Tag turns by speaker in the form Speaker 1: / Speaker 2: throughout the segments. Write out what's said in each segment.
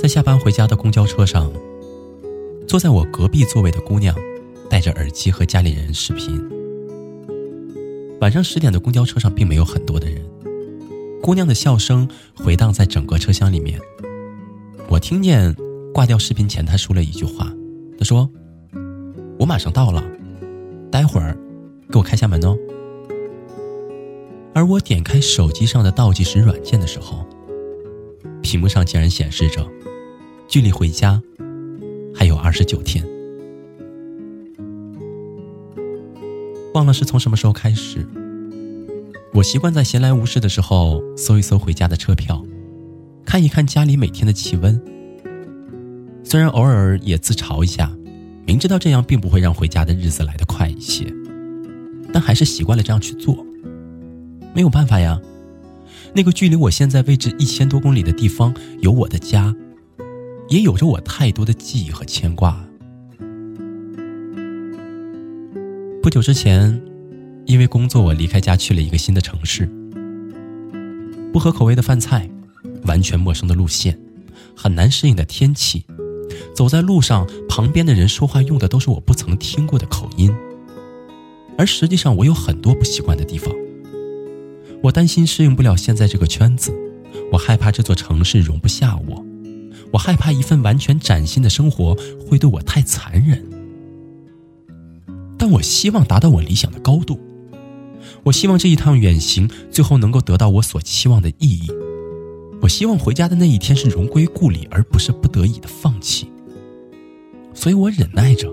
Speaker 1: 在下班回家的公交车上，坐在我隔壁座位的姑娘，戴着耳机和家里人视频。晚上十点的公交车上并没有很多的人，姑娘的笑声回荡在整个车厢里面。我听见挂掉视频前她说了一句话，她说：“我马上到了，待会儿给我开下门哦。”而我点开手机上的倒计时软件的时候，屏幕上竟然显示着。距离回家还有二十九天，忘了是从什么时候开始，我习惯在闲来无事的时候搜一搜回家的车票，看一看家里每天的气温。虽然偶尔也自嘲一下，明知道这样并不会让回家的日子来得快一些，但还是习惯了这样去做。没有办法呀，那个距离我现在位置一千多公里的地方有我的家。也有着我太多的记忆和牵挂。不久之前，因为工作，我离开家去了一个新的城市。不合口味的饭菜，完全陌生的路线，很难适应的天气，走在路上，旁边的人说话用的都是我不曾听过的口音。而实际上，我有很多不习惯的地方。我担心适应不了现在这个圈子，我害怕这座城市容不下我。我害怕一份完全崭新的生活会对我太残忍，但我希望达到我理想的高度。我希望这一趟远行最后能够得到我所期望的意义。我希望回家的那一天是荣归故里，而不是不得已的放弃。所以我忍耐着，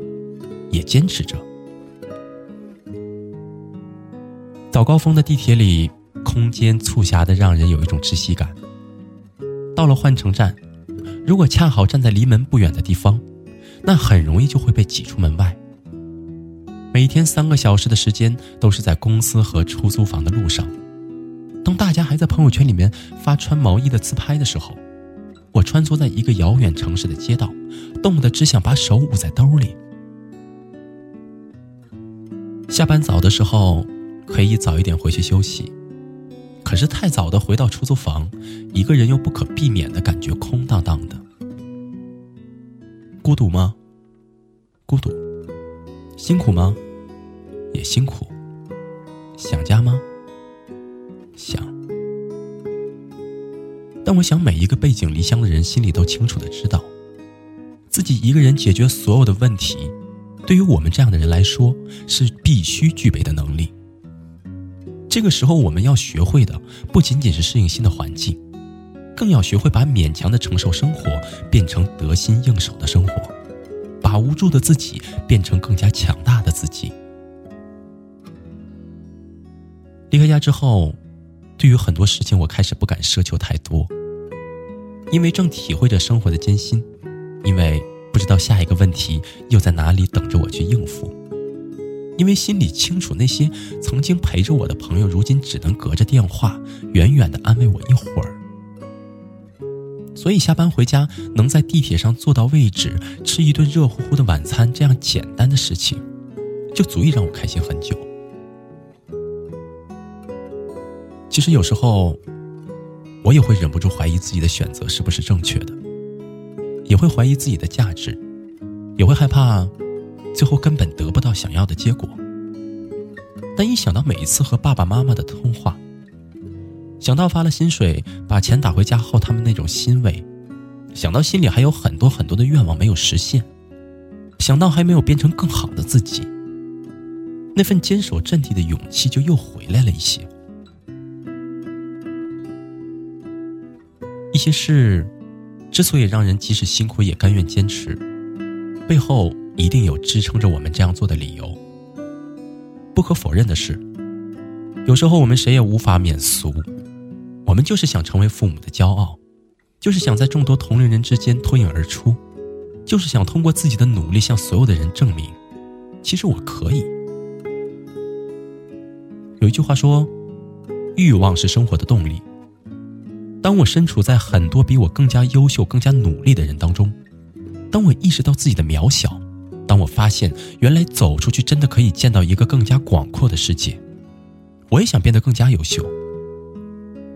Speaker 1: 也坚持着。早高峰的地铁里，空间促狭的让人有一种窒息感。到了换乘站。如果恰好站在离门不远的地方，那很容易就会被挤出门外。每天三个小时的时间都是在公司和出租房的路上。当大家还在朋友圈里面发穿毛衣的自拍的时候，我穿梭在一个遥远城市的街道，冻得只想把手捂在兜里。下班早的时候可以早一点回去休息。可是太早的回到出租房，一个人又不可避免的感觉空荡荡的。孤独吗？孤独。辛苦吗？也辛苦。想家吗？想。但我想，每一个背井离乡的人心里都清楚的知道，自己一个人解决所有的问题，对于我们这样的人来说，是必须具备的能力。这个时候，我们要学会的不仅仅是适应新的环境，更要学会把勉强的承受生活变成得心应手的生活，把无助的自己变成更加强大的自己。离开家之后，对于很多事情，我开始不敢奢求太多，因为正体会着生活的艰辛，因为不知道下一个问题又在哪里等着我去应付。因为心里清楚，那些曾经陪着我的朋友，如今只能隔着电话远远的安慰我一会儿。所以下班回家，能在地铁上坐到位置，吃一顿热乎乎的晚餐，这样简单的事情，就足以让我开心很久。其实有时候，我也会忍不住怀疑自己的选择是不是正确的，也会怀疑自己的价值，也会害怕。最后根本得不到想要的结果，但一想到每一次和爸爸妈妈的通话，想到发了薪水把钱打回家后他们那种欣慰，想到心里还有很多很多的愿望没有实现，想到还没有变成更好的自己，那份坚守阵地的勇气就又回来了一些。一些事之所以让人即使辛苦也甘愿坚持，背后。一定有支撑着我们这样做的理由。不可否认的是，有时候我们谁也无法免俗，我们就是想成为父母的骄傲，就是想在众多同龄人之间脱颖而出，就是想通过自己的努力向所有的人证明，其实我可以。有一句话说，欲望是生活的动力。当我身处在很多比我更加优秀、更加努力的人当中，当我意识到自己的渺小，当我发现原来走出去真的可以见到一个更加广阔的世界，我也想变得更加优秀。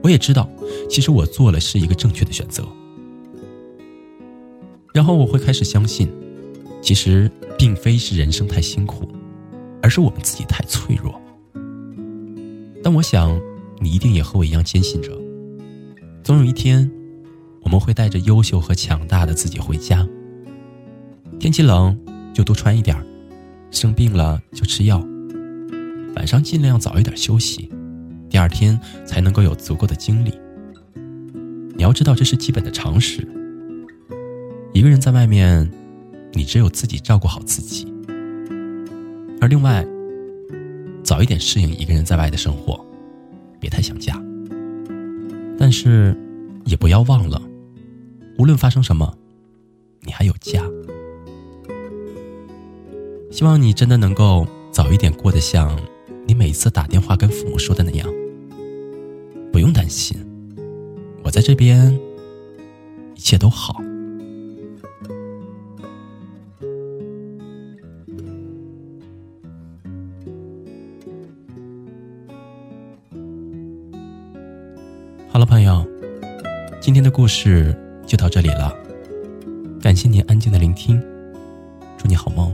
Speaker 1: 我也知道，其实我做了是一个正确的选择。然后我会开始相信，其实并非是人生太辛苦，而是我们自己太脆弱。但我想，你一定也和我一样坚信着。总有一天，我们会带着优秀和强大的自己回家。天气冷就多穿一点生病了就吃药，晚上尽量早一点休息，第二天才能够有足够的精力。你要知道，这是基本的常识。一个人在外面，你只有自己照顾好自己。而另外，早一点适应一个人在外的生活，别太想家。但是，也不要忘了，无论发生什么，你还有家。希望你真的能够早一点过得像你每次打电话跟父母说的那样。不用担心，我在这边，一切都好。好了，朋友，今天的故事就到这里了。感谢您安静的聆听，祝你好梦，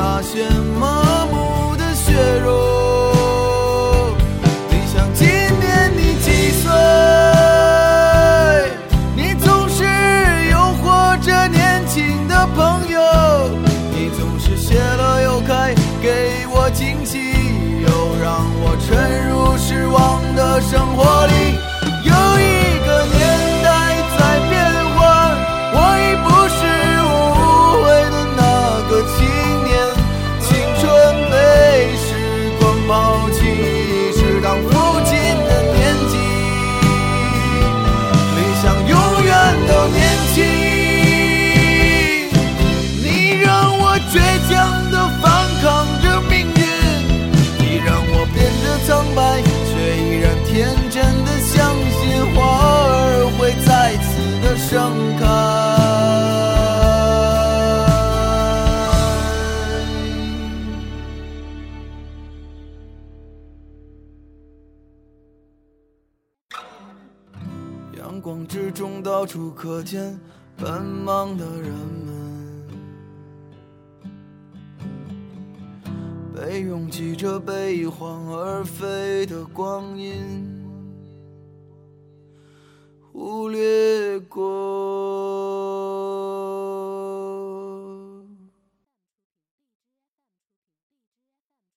Speaker 2: 那些麻木的血肉。理想，今年你几岁？你总是诱惑着年轻的朋友，你总是谢了又开，给我惊喜，又让我沉入失望的生活里。到处可见奔忙的人们。被拥挤着悲欢而飞的光阴忽略过。